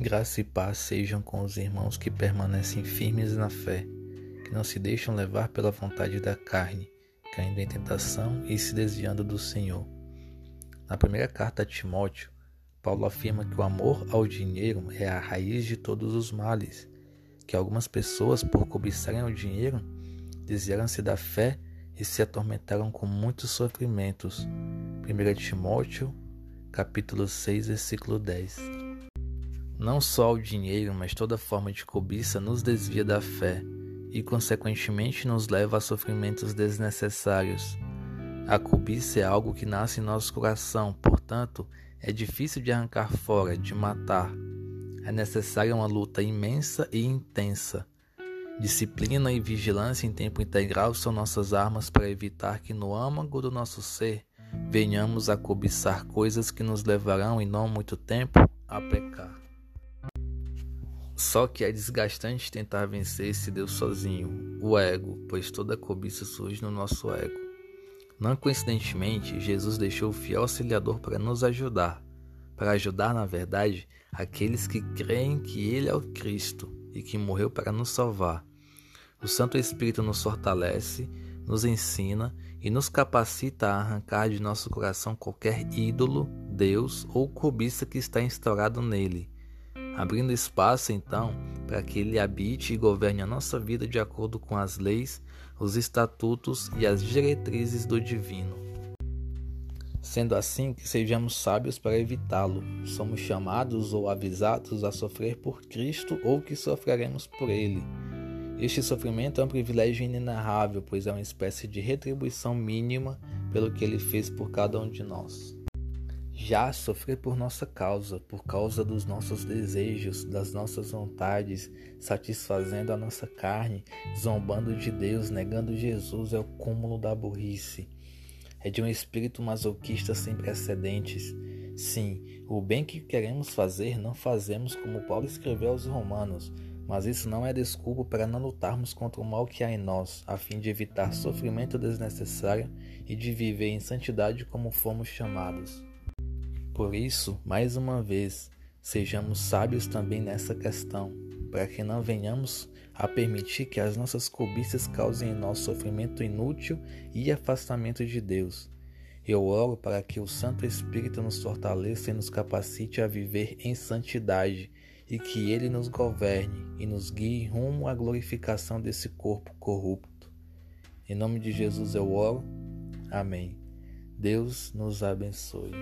Graça e paz sejam com os irmãos que permanecem firmes na fé, que não se deixam levar pela vontade da carne, caindo em tentação e se desviando do Senhor. Na primeira carta a Timóteo, Paulo afirma que o amor ao dinheiro é a raiz de todos os males, que algumas pessoas, por cobiçarem o dinheiro, desviaram-se da fé e se atormentaram com muitos sofrimentos. 1 Timóteo, capítulo 6, versículo 10. Não só o dinheiro, mas toda forma de cobiça nos desvia da fé e, consequentemente, nos leva a sofrimentos desnecessários. A cobiça é algo que nasce em nosso coração, portanto, é difícil de arrancar fora, de matar. É necessária uma luta imensa e intensa. Disciplina e vigilância em tempo integral são nossas armas para evitar que no âmago do nosso ser venhamos a cobiçar coisas que nos levarão em não muito tempo a pecar. Só que é desgastante tentar vencer esse Deus sozinho, o ego, pois toda cobiça surge no nosso ego. Não coincidentemente, Jesus deixou o fiel auxiliador para nos ajudar, para ajudar, na verdade, aqueles que creem que Ele é o Cristo e que morreu para nos salvar. O Santo Espírito nos fortalece, nos ensina e nos capacita a arrancar de nosso coração qualquer ídolo, Deus ou cobiça que está instaurado nele abrindo espaço então para que Ele habite e governe a nossa vida de acordo com as leis, os estatutos e as diretrizes do Divino. Sendo assim, que sejamos sábios para evitá-lo. Somos chamados ou avisados a sofrer por Cristo ou que sofreremos por Ele. Este sofrimento é um privilégio inenarrável, pois é uma espécie de retribuição mínima pelo que Ele fez por cada um de nós já sofrer por nossa causa, por causa dos nossos desejos, das nossas vontades, satisfazendo a nossa carne, zombando de Deus, negando Jesus, é o cúmulo da burrice. É de um espírito masoquista sem precedentes. Sim, o bem que queremos fazer não fazemos como Paulo escreveu aos Romanos, mas isso não é desculpa para não lutarmos contra o mal que há em nós, a fim de evitar sofrimento desnecessário e de viver em santidade como fomos chamados. Por isso, mais uma vez, sejamos sábios também nessa questão, para que não venhamos a permitir que as nossas cobiças causem em nós sofrimento inútil e afastamento de Deus. Eu oro para que o Santo Espírito nos fortaleça e nos capacite a viver em santidade e que ele nos governe e nos guie rumo à glorificação desse corpo corrupto. Em nome de Jesus eu oro. Amém. Deus nos abençoe.